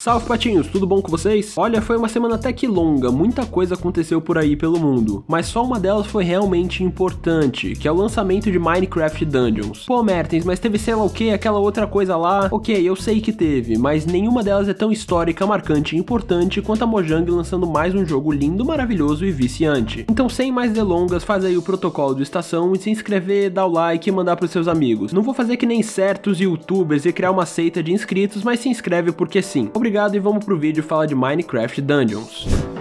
Salve patinhos, tudo bom com vocês? Olha, foi uma semana até que longa, muita coisa aconteceu por aí pelo mundo, mas só uma delas foi realmente importante, que é o lançamento de Minecraft Dungeons. Pô, Mertens, mas teve sei lá o que, aquela outra coisa lá? Ok, eu sei que teve, mas nenhuma delas é tão histórica, marcante e importante quanto a Mojang lançando mais um jogo lindo, maravilhoso e viciante. Então, sem mais delongas, faz aí o protocolo do Estação e se inscrever, dar o like e mandar pros seus amigos. Não vou fazer que nem certos youtubers e criar uma seita de inscritos, mas se inscreve porque sim. Obrigado obrigado e vamos pro vídeo falar de Minecraft Dungeons.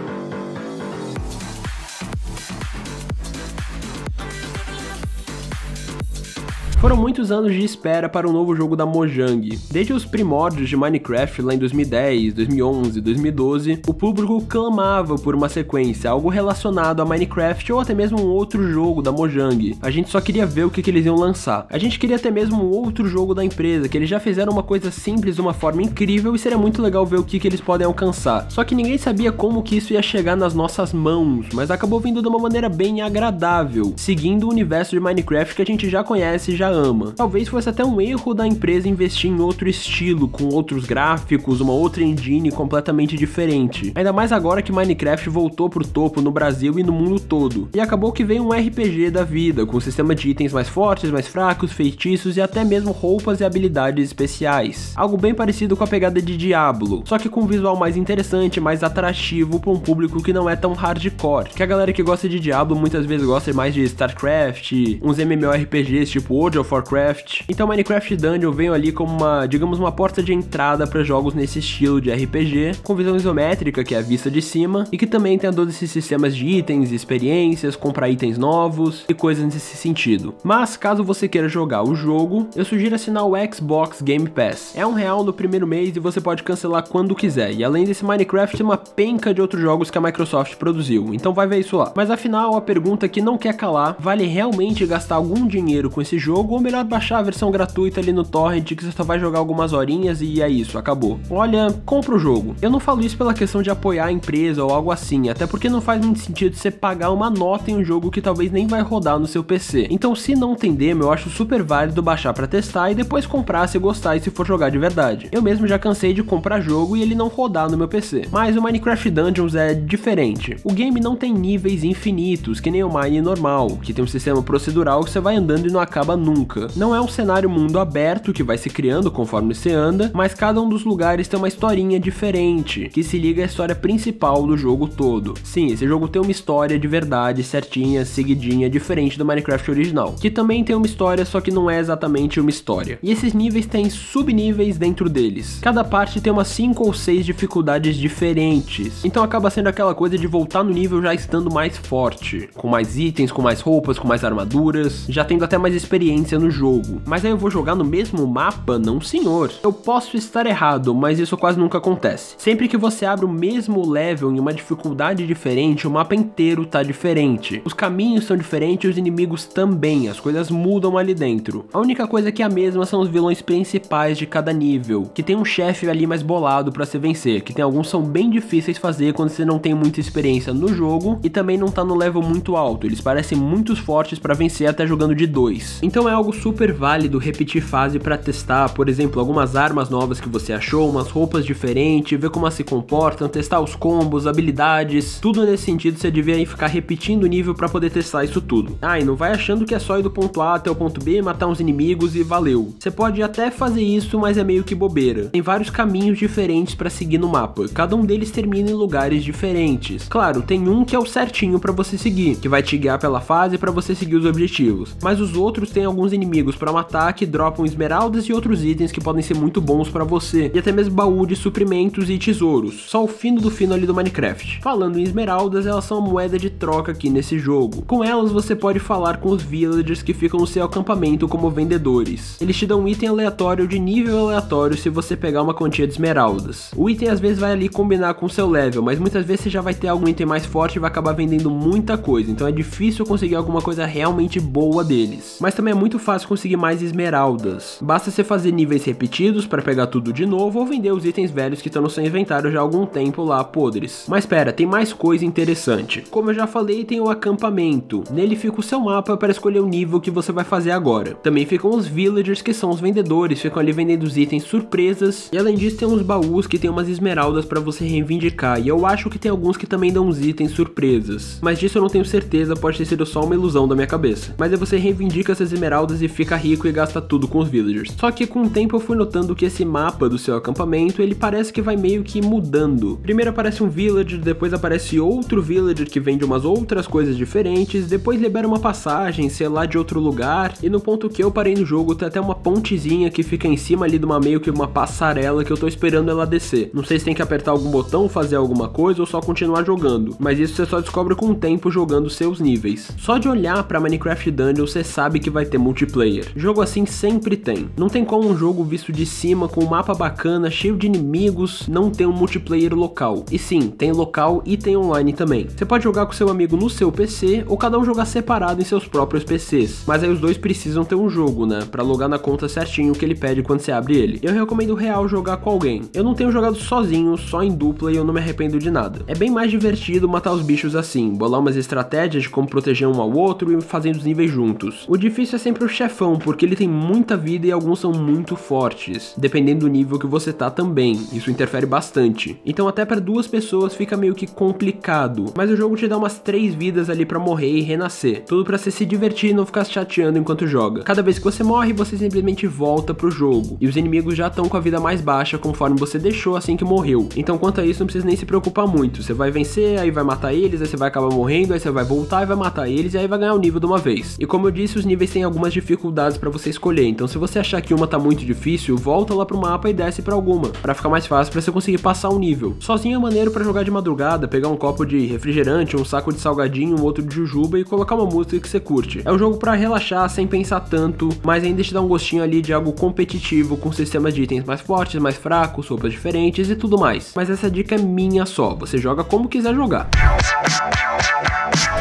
Foram muitos anos de espera para um novo jogo da Mojang. Desde os primórdios de Minecraft lá em 2010, 2011, 2012, o público clamava por uma sequência, algo relacionado a Minecraft ou até mesmo um outro jogo da Mojang. A gente só queria ver o que, que eles iam lançar. A gente queria até mesmo um outro jogo da empresa, que eles já fizeram uma coisa simples de uma forma incrível e seria muito legal ver o que, que eles podem alcançar. Só que ninguém sabia como que isso ia chegar nas nossas mãos, mas acabou vindo de uma maneira bem agradável, seguindo o universo de Minecraft que a gente já conhece já ama. Talvez fosse até um erro da empresa investir em outro estilo, com outros gráficos, uma outra engine completamente diferente. Ainda mais agora que Minecraft voltou pro topo no Brasil e no mundo todo. E acabou que veio um RPG da vida, com um sistema de itens mais fortes, mais fracos, feitiços e até mesmo roupas e habilidades especiais. Algo bem parecido com a pegada de Diablo, só que com um visual mais interessante, mais atrativo para um público que não é tão hardcore. Que a galera que gosta de Diablo muitas vezes gosta mais de StarCraft, uns MMORPGs tipo World of Warcraft. Então Minecraft Dungeon veio ali como uma, digamos, uma porta de entrada para jogos nesse estilo de RPG, com visão isométrica, que é a vista de cima, e que também tem todos esses sistemas de itens, experiências, comprar itens novos e coisas nesse sentido. Mas caso você queira jogar o jogo, eu sugiro assinar o Xbox Game Pass. É um real no primeiro mês e você pode cancelar quando quiser. E além desse Minecraft, tem uma penca de outros jogos que a Microsoft produziu. Então vai ver isso lá. Mas afinal, a pergunta que não quer calar, vale realmente gastar algum dinheiro com esse jogo ou melhor baixar a versão gratuita ali no torrent que você só vai jogar algumas horinhas e é isso, acabou. Olha, compra o jogo. Eu não falo isso pela questão de apoiar a empresa ou algo assim, até porque não faz muito sentido você pagar uma nota em um jogo que talvez nem vai rodar no seu PC. Então, se não tem demo, eu acho super válido baixar para testar e depois comprar se gostar e se for jogar de verdade. Eu mesmo já cansei de comprar jogo e ele não rodar no meu PC. Mas o Minecraft Dungeons é diferente. O game não tem níveis infinitos, que nem o Mine normal, que tem um sistema procedural que você vai andando e não acaba nunca. Não é um cenário mundo aberto que vai se criando conforme você anda, mas cada um dos lugares tem uma historinha diferente, que se liga à história principal do jogo todo. Sim, esse jogo tem uma história de verdade, certinha, seguidinha, diferente do Minecraft original, que também tem uma história, só que não é exatamente uma história. E esses níveis têm subníveis dentro deles. Cada parte tem umas 5 ou 6 dificuldades diferentes. Então acaba sendo aquela coisa de voltar no nível já estando mais forte, com mais itens, com mais roupas, com mais armaduras, já tendo até mais experiência no jogo. Mas aí eu vou jogar no mesmo mapa? Não, senhor. Eu posso estar errado, mas isso quase nunca acontece. Sempre que você abre o mesmo level em uma dificuldade diferente, o mapa inteiro tá diferente. Os caminhos são diferentes os inimigos também, as coisas mudam ali dentro. A única coisa que é a mesma são os vilões principais de cada nível, que tem um chefe ali mais bolado para se vencer, que tem alguns são bem difíceis fazer quando você não tem muita experiência no jogo e também não tá no level muito alto. Eles parecem muito fortes para vencer até jogando de dois. Então é algo super válido repetir fase para testar, por exemplo, algumas armas novas que você achou, umas roupas diferentes, ver como elas se comportam, testar os combos, habilidades, tudo nesse sentido você devia ficar repetindo o nível para poder testar isso tudo. Ah, e não vai achando que é só ir do ponto A até o ponto B, matar uns inimigos e valeu. Você pode até fazer isso, mas é meio que bobeira. Tem vários caminhos diferentes para seguir no mapa, cada um deles termina em lugares diferentes. Claro, tem um que é o certinho para você seguir, que vai te guiar pela fase para você seguir os objetivos, mas os outros têm alguns inimigos para matar que dropam esmeraldas e outros itens que podem ser muito bons para você, e até mesmo baú de suprimentos e tesouros. Só o fino do fino ali do Minecraft. Falando em esmeraldas, elas são a moeda de troca aqui nesse jogo. Com elas você pode falar com os villagers que ficam no seu acampamento como vendedores. Eles te dão um item aleatório de nível aleatório se você pegar uma quantia de esmeraldas. O item às vezes vai ali combinar com o seu level, mas muitas vezes você já vai ter algum item mais forte e vai acabar vendendo muita coisa, então é difícil conseguir alguma coisa realmente boa deles. Mas também é muito muito fácil conseguir mais esmeraldas. Basta você fazer níveis repetidos para pegar tudo de novo ou vender os itens velhos que estão no seu inventário já há algum tempo lá podres. Mas espera, tem mais coisa interessante. Como eu já falei, tem o acampamento. Nele fica o seu mapa para escolher o nível que você vai fazer agora. Também ficam os villagers, que são os vendedores, ficam ali vendendo os itens surpresas. E além disso, tem uns baús que tem umas esmeraldas para você reivindicar. E eu acho que tem alguns que também dão uns itens surpresas. Mas disso eu não tenho certeza, pode ter sido só uma ilusão da minha cabeça. Mas aí você reivindica essas esmeraldas e fica rico e gasta tudo com os villagers. Só que com o tempo eu fui notando que esse mapa do seu acampamento, ele parece que vai meio que mudando. Primeiro aparece um villager, depois aparece outro villager que vende umas outras coisas diferentes, depois libera uma passagem, sei lá, de outro lugar, e no ponto que eu parei no jogo tem até uma pontezinha que fica em cima ali de uma meio que uma passarela que eu tô esperando ela descer. Não sei se tem que apertar algum botão, fazer alguma coisa ou só continuar jogando, mas isso você só descobre com o tempo jogando seus níveis. Só de olhar para Minecraft Dungeon você sabe que vai ter multiplayer. Jogo assim sempre tem. Não tem como um jogo visto de cima com um mapa bacana, cheio de inimigos, não ter um multiplayer local. E sim, tem local e tem online também. Você pode jogar com seu amigo no seu PC ou cada um jogar separado em seus próprios PCs. Mas aí os dois precisam ter um jogo, né? Para logar na conta certinho que ele pede quando você abre ele. Eu recomendo real jogar com alguém. Eu não tenho jogado sozinho, só em dupla e eu não me arrependo de nada. É bem mais divertido matar os bichos assim, bolar umas estratégias de como proteger um ao outro e fazendo os níveis juntos. O difícil é sempre o chefão, porque ele tem muita vida e alguns são muito fortes, dependendo do nível que você tá também. Isso interfere bastante. Então até para duas pessoas fica meio que complicado, mas o jogo te dá umas três vidas ali para morrer e renascer. Tudo para você se divertir e não ficar chateando enquanto joga. Cada vez que você morre, você simplesmente volta pro jogo, e os inimigos já estão com a vida mais baixa conforme você deixou assim que morreu. Então quanto a isso não precisa nem se preocupar muito. Você vai vencer, aí vai matar eles, aí você vai acabar morrendo, aí você vai voltar e vai matar eles e aí vai ganhar o nível de uma vez. E como eu disse, os níveis têm algumas dificuldades para você escolher. Então se você achar que uma tá muito difícil, volta lá pro mapa e desce para alguma, para ficar mais fácil para você conseguir passar um nível. Sozinho é maneiro para jogar de madrugada, pegar um copo de refrigerante, um saco de salgadinho, um outro de jujuba e colocar uma música que você curte. É um jogo para relaxar sem pensar tanto, mas ainda te dá um gostinho ali de algo competitivo com sistemas de itens mais fortes, mais fracos, roupas diferentes e tudo mais. Mas essa dica é minha só, você joga como quiser jogar.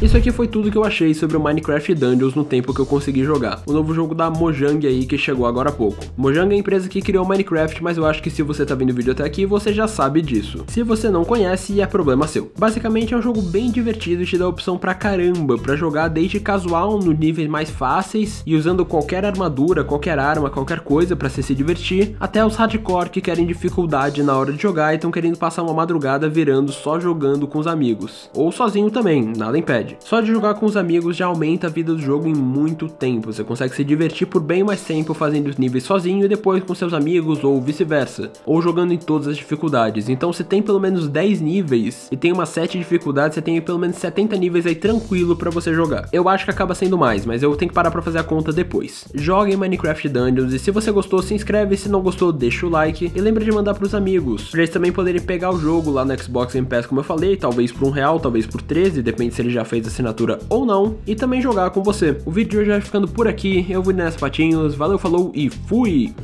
Isso aqui foi tudo que eu achei sobre o Minecraft Dungeons no tempo que eu consegui jogar. O novo jogo da Mojang aí que chegou agora há pouco. Mojang é a empresa que criou o Minecraft, mas eu acho que se você tá vendo o vídeo até aqui, você já sabe disso. Se você não conhece, é problema seu. Basicamente é um jogo bem divertido e te dá opção pra caramba para jogar desde casual nos níveis mais fáceis e usando qualquer armadura, qualquer arma, qualquer coisa para se divertir, até os hardcore que querem dificuldade na hora de jogar e estão querendo passar uma madrugada virando só jogando com os amigos. Ou sozinho também, nada impede. Só de jogar com os amigos já aumenta a vida do jogo em muito tempo. Você consegue se divertir por bem mais tempo fazendo os níveis sozinho e depois com seus amigos ou vice-versa, ou jogando em todas as dificuldades. Então você tem pelo menos 10 níveis e tem umas 7 dificuldades, você tem pelo menos 70 níveis aí tranquilo para você jogar. Eu acho que acaba sendo mais, mas eu tenho que parar para fazer a conta depois. Joga em Minecraft Dungeons e se você gostou, se inscreve, se não gostou, deixa o like e lembra de mandar pros amigos, pra eles também poderem pegar o jogo lá no Xbox Game Pass, como eu falei, talvez por um real, talvez por 13, depende se ele já fez assinatura ou não, e também jogar com você. O vídeo de hoje vai ficando por aqui, eu vou nessa patinhos, valeu, falou e fui!